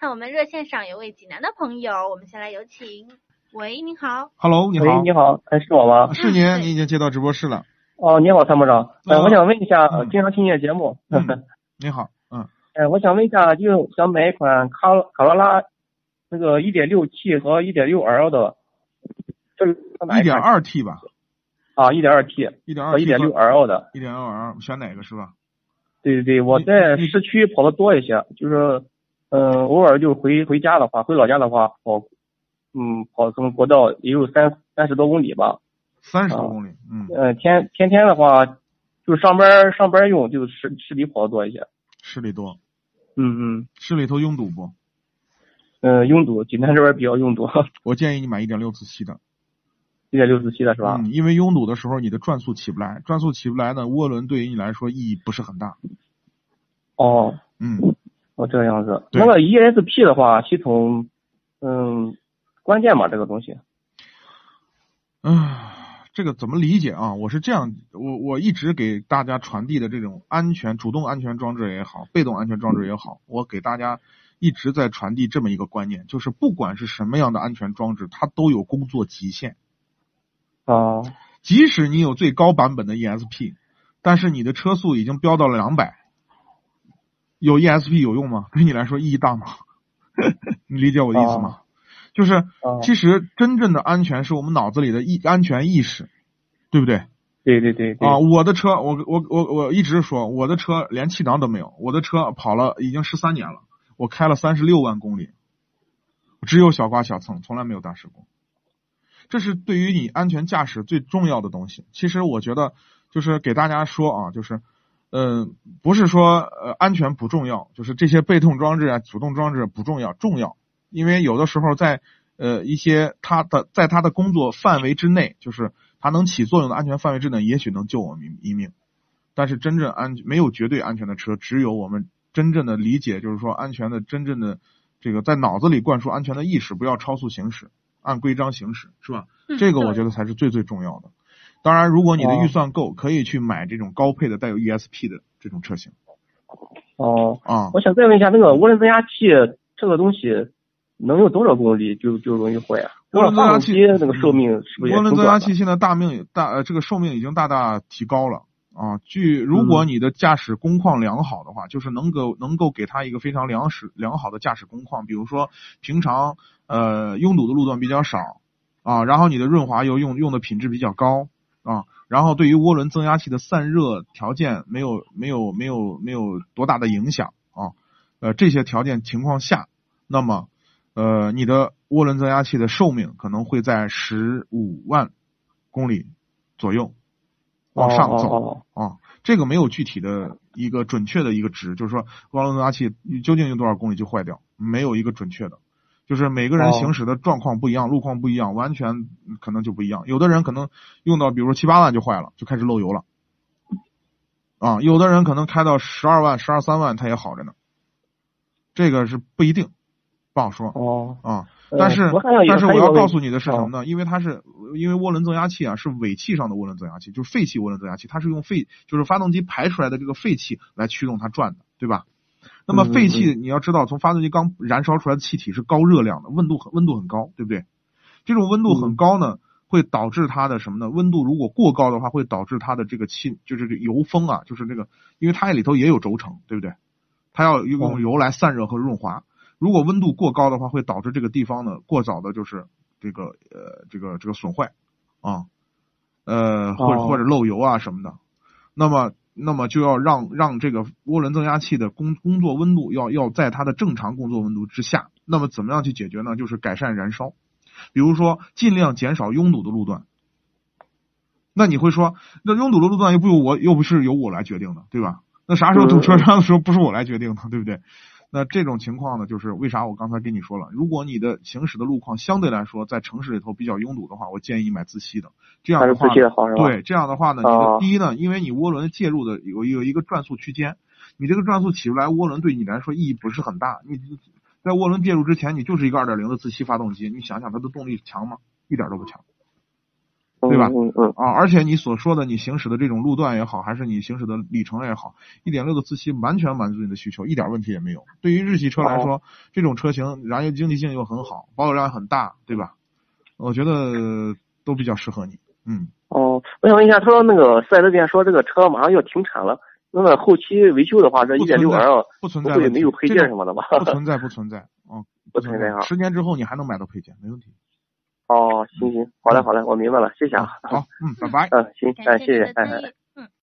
看我们热线上有位济南的朋友，我们先来有请。喂，您好。Hello，你好。喂，你好，哎，是我吗？是您，对您已经接到直播室了。哦，你好，参谋长。呃，嗯我想问一下，嗯经常听你的节目。嗯你好，嗯，呃，我想问一下，就想买一款卡卡罗拉，那个一点六 T 和一点六 L 的，这是一点二 T 吧，啊，一点二 T 一点二和 T 一点六 L 的。一点六 L 选哪个是吧？对对对，我在市区跑的多一些，就是，嗯、偶尔就回回家的话，回老家的话跑，嗯，跑可能国道也有三三十多公里吧。三十多公里，嗯，嗯、天天天的话，就上班上班用，就市市里跑的多一些。市里多，嗯嗯。市里头拥堵不？嗯，拥堵，济南这边比较拥堵，我建议你买一点六自吸的，一点六四七的是吧？嗯，因为拥堵的时候你的转速起不来，转速起不来呢，涡轮对于你来说意义不是很大，哦，嗯，哦这个样子。对那个 ESP 的话，系统，嗯，关键嘛，这个东西。唉，这个怎么理解啊？我是这样，我我一直给大家传递的这种安全、主动安全装置也好，被动安全装置也好，我给大家一直在传递这么一个观念，就是不管是什么样的安全装置，它都有工作极限。哦，即使你有最高版本的 ESP，但是你的车速已经飙到了两百，有 ESP 有用吗？对你来说意义大吗？你理解我的意思吗？就是哦，其实真正的安全是我们脑子里的意安全意识，对不对？对对对对。啊，我的车，我我我我一直说我的车连气囊都没有，我的车跑了已经十三年了，我开了三十六万公里，只有小刮小蹭，从来没有大事故。这是对于你安全驾驶最重要的东西。其实我觉得就是给大家说啊，就是，嗯、不是说呃安全不重要，就是这些被动装置啊、主动装置不重要，重要，因为有的时候在呃一些它的在它的工作范围之内，就是它能起作用的安全范围之内，也许能救我们一命。但是真正安没有绝对安全的车，只有我们真正的理解，就是说安全的真正的这个在脑子里灌输安全的意识，不要超速行驶，按规章行驶，是吧？嗯这个我觉得才是最最重要的。当然，如果你的哦预算够，可以去买这种高配的带有 ESP 的这种车型哦，啊。我想再问一下，那个涡轮增压器这个东西能用多少公里就就容易坏啊？涡轮增压器那个寿命是不是涡轮增压器？现在大命大呃这个寿命已经大大提高了啊。据如果你的驾驶工况良好的话，就是能够能够给它一个非常良使良好的驾驶工况，比如说平常呃拥堵的路段比较少啊，然后你的润滑油用用的品质比较高啊，然后对于涡轮增压器的散热条件没有没有没有没有多大的影响啊，呃这些条件情况下，那么呃你的涡轮增压器的寿命可能会在十五万公里左右往上走。哦哦啊，这个没有具体的一个准确的一个值，就是说涡轮增压器究竟用多少公里就坏掉，没有一个准确的，就是每个人哦行驶的状况不一样，路况不一样，完全可能就不一样。有的人可能用到比如说七八万就坏了，就开始漏油了，啊，有的人可能开到十二万、十二三万，他也好着呢，这个是不一定，不好说哦，啊。呃但是但是我要告诉你的是哦什么呢？因为它是因为涡轮增压器啊是尾气上的涡轮增压器，就是废气涡轮增压器，它是用废就是发动机排出来的这个废气来驱动它转的，对吧？那么嗯废气你要知道，从发动机刚燃烧出来的气体是高热量的，温度很温度很高，对不对？这种温度很高呢，会导致它的什么呢？温度如果过高的话，会导致它的这个气就是这油封啊，就是这个，因为它里头也有轴承，对不对？它要用哦油来散热和润滑。如果温度过高的话，会导致这个地方呢过早的就是这个呃这个这个损坏啊，呃或者哦或者漏油啊什么的。那么那么就要让让这个涡轮增压器的工工作温度要要在它的正常工作温度之下。那么怎么样去解决呢？就是改善燃烧，比如说尽量减少拥堵的路段。那你会说，那拥堵的路段又不由我又不是由我来决定的，对吧？那啥时候堵车上的时候不是我来决定的，对不对？那这种情况呢，就是为啥我刚才跟你说了，如果你的行驶的路况相对来说在城市里头比较拥堵的话，我建议你买自吸的。这样的话？对，这样的话呢，你的哦第一呢，因为你涡轮介入的有有一个转速区间，你这个转速起不来，涡轮对你来说意义不是很大。你在涡轮介入之前，你就是一个二点零的自吸发动机，你想想它的动力强吗？一点都不强。对吧嗯嗯啊，而且你所说的你行驶的这种路段也好，还是你行驶的里程也好，一点六的自吸完全满足你的需求，一点问题也没有。对于日系车来说，这种车型燃油经济性又很好，保有量很大，对吧？我觉得都比较适合你。嗯，哦，我想问一下，他说那个四 S 店说这个车马上要停产了，那么后期维修的话，这一点六 L 不存不会在没有配件什么的吧？不存在，不存在，嗯，不存在啊十年之后你还能买到配件，没问题。哦，行行，好嘞好嘞，我明白了，谢谢啊。好，嗯，拜拜。嗯，行，哎，谢谢谢，哎哎。